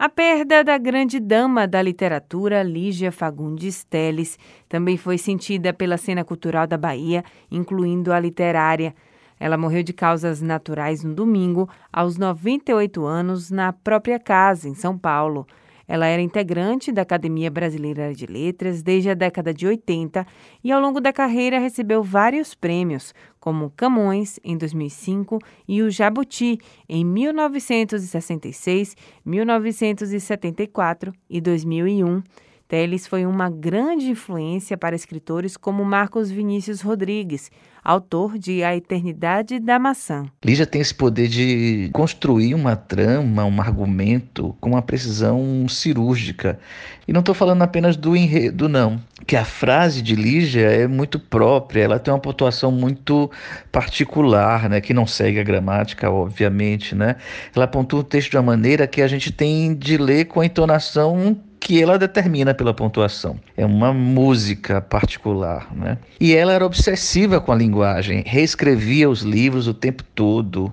A perda da grande dama da literatura, Lígia Fagundes Teles, também foi sentida pela cena cultural da Bahia, incluindo a literária. Ela morreu de causas naturais no domingo, aos 98 anos, na própria casa, em São Paulo. Ela era integrante da Academia Brasileira de Letras desde a década de 80 e, ao longo da carreira, recebeu vários prêmios, como Camões, em 2005, e o Jabuti, em 1966, 1974 e 2001. Teles foi uma grande influência para escritores como Marcos Vinícius Rodrigues, autor de A Eternidade da Maçã. Lígia tem esse poder de construir uma trama, um argumento com uma precisão cirúrgica. E não estou falando apenas do enredo, não. Que a frase de Lígia é muito própria, ela tem uma pontuação muito particular, né? que não segue a gramática, obviamente. Né? Ela pontua o texto de uma maneira que a gente tem de ler com a entonação que ela determina pela pontuação. É uma música particular, né? E ela era obsessiva com a linguagem, reescrevia os livros o tempo todo.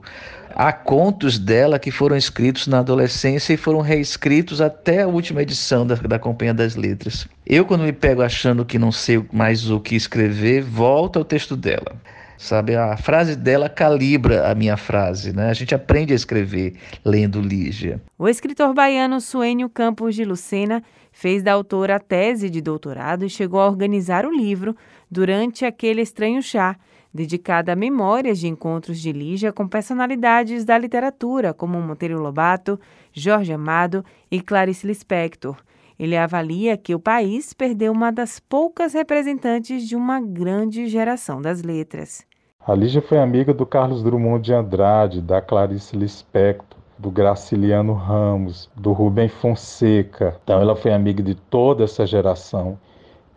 Há contos dela que foram escritos na adolescência e foram reescritos até a última edição da, da Companhia das Letras. Eu, quando me pego achando que não sei mais o que escrever, volto ao texto dela. Sabe, a frase dela calibra a minha frase, né? A gente aprende a escrever lendo Lígia. O escritor baiano Suênio Campos de Lucena fez da autora a tese de doutorado e chegou a organizar o livro durante aquele estranho chá, dedicado a memórias de encontros de Lígia com personalidades da literatura, como Monteiro Lobato, Jorge Amado e Clarice Lispector. Ele avalia que o país perdeu uma das poucas representantes de uma grande geração das letras. A Lígia foi amiga do Carlos Drummond de Andrade, da Clarice Lispector, do Graciliano Ramos, do Rubem Fonseca. Então ela foi amiga de toda essa geração.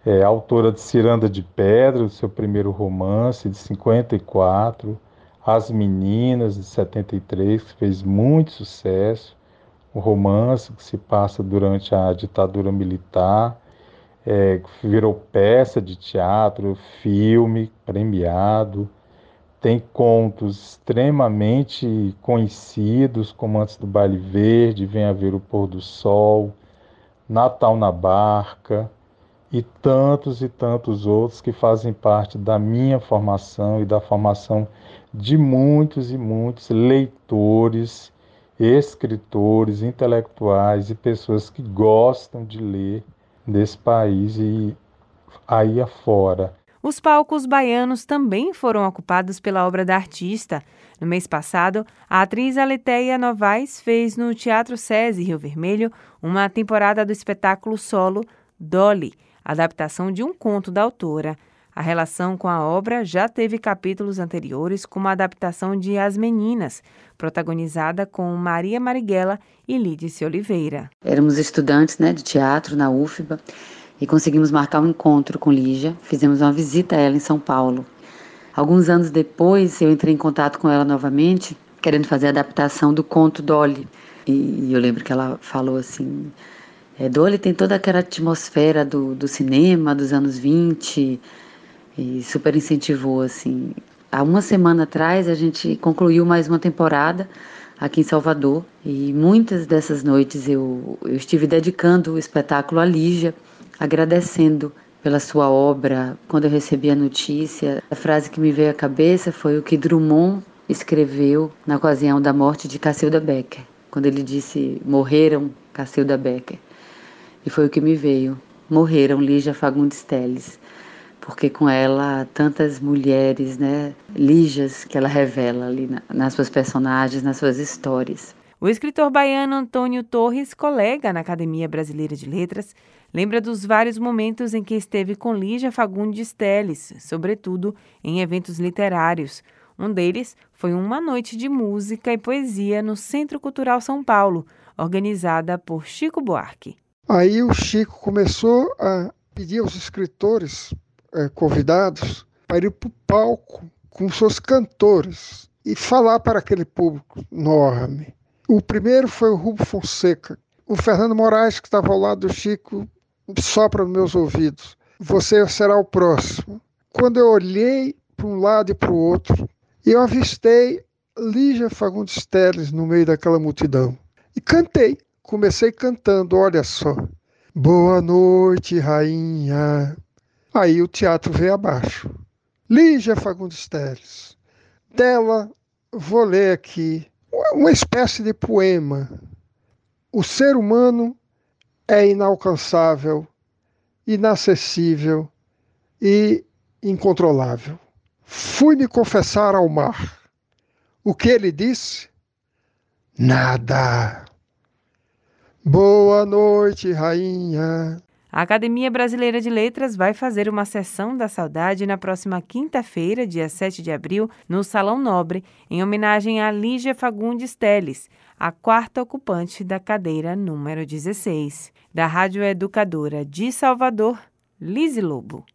É autora de Ciranda de Pedra, do seu primeiro romance, de 54, As Meninas, de 73, que fez muito sucesso um romance que se passa durante a ditadura militar, é, virou peça de teatro, filme premiado, tem contos extremamente conhecidos, como Antes do Baile Verde, Vem a Ver o Pôr do Sol, Natal na Barca, e tantos e tantos outros que fazem parte da minha formação e da formação de muitos e muitos leitores escritores, intelectuais e pessoas que gostam de ler desse país e aí afora. Os palcos baianos também foram ocupados pela obra da artista. No mês passado, a atriz Aleteia Novaes fez no Teatro SESI Rio Vermelho uma temporada do espetáculo solo Dolly, adaptação de um conto da autora. A relação com a obra já teve capítulos anteriores, como a adaptação de As Meninas, protagonizada com Maria Marighella e Lídice Oliveira. Éramos estudantes né, de teatro na UFBA e conseguimos marcar um encontro com Lígia. Fizemos uma visita a ela em São Paulo. Alguns anos depois, eu entrei em contato com ela novamente, querendo fazer a adaptação do conto Dolly. E eu lembro que ela falou assim: é, Dolly tem toda aquela atmosfera do, do cinema dos anos 20 e super incentivou assim. Há uma semana atrás a gente concluiu mais uma temporada aqui em Salvador e muitas dessas noites eu, eu estive dedicando o espetáculo à Lígia, agradecendo pela sua obra. Quando eu recebi a notícia, a frase que me veio à cabeça foi o que Drummond escreveu na ocasião da morte de Cacilda Becker, quando ele disse: Morreram Cacilda Becker. E foi o que me veio: Morreram Lígia Fagundes Teles porque com ela tantas mulheres, né, lijas que ela revela ali na, nas suas personagens, nas suas histórias. O escritor baiano Antônio Torres, colega na Academia Brasileira de Letras, lembra dos vários momentos em que esteve com Lígia Fagundes Teles, sobretudo em eventos literários. Um deles foi uma noite de música e poesia no Centro Cultural São Paulo, organizada por Chico Buarque. Aí o Chico começou a pedir aos escritores é, convidados para ir para o palco com seus cantores e falar para aquele público enorme. O primeiro foi o Rubio Fonseca. O Fernando Moraes, que estava ao lado do Chico, sopra nos meus ouvidos. Você será o próximo. Quando eu olhei para um lado e para o outro, eu avistei Lígia Fagundes Teles no meio daquela multidão. E cantei comecei cantando, olha só. Boa noite, rainha. Aí o teatro veio abaixo. Lígia Fagundes Teles. Dela, vou ler aqui uma espécie de poema. O ser humano é inalcançável, inacessível e incontrolável. Fui me confessar ao mar. O que ele disse? Nada. Boa noite, rainha. A Academia Brasileira de Letras vai fazer uma sessão da saudade na próxima quinta-feira, dia 7 de abril, no Salão Nobre, em homenagem a Lígia Fagundes Teles, a quarta ocupante da cadeira número 16. Da Rádio Educadora de Salvador, Lise Lobo.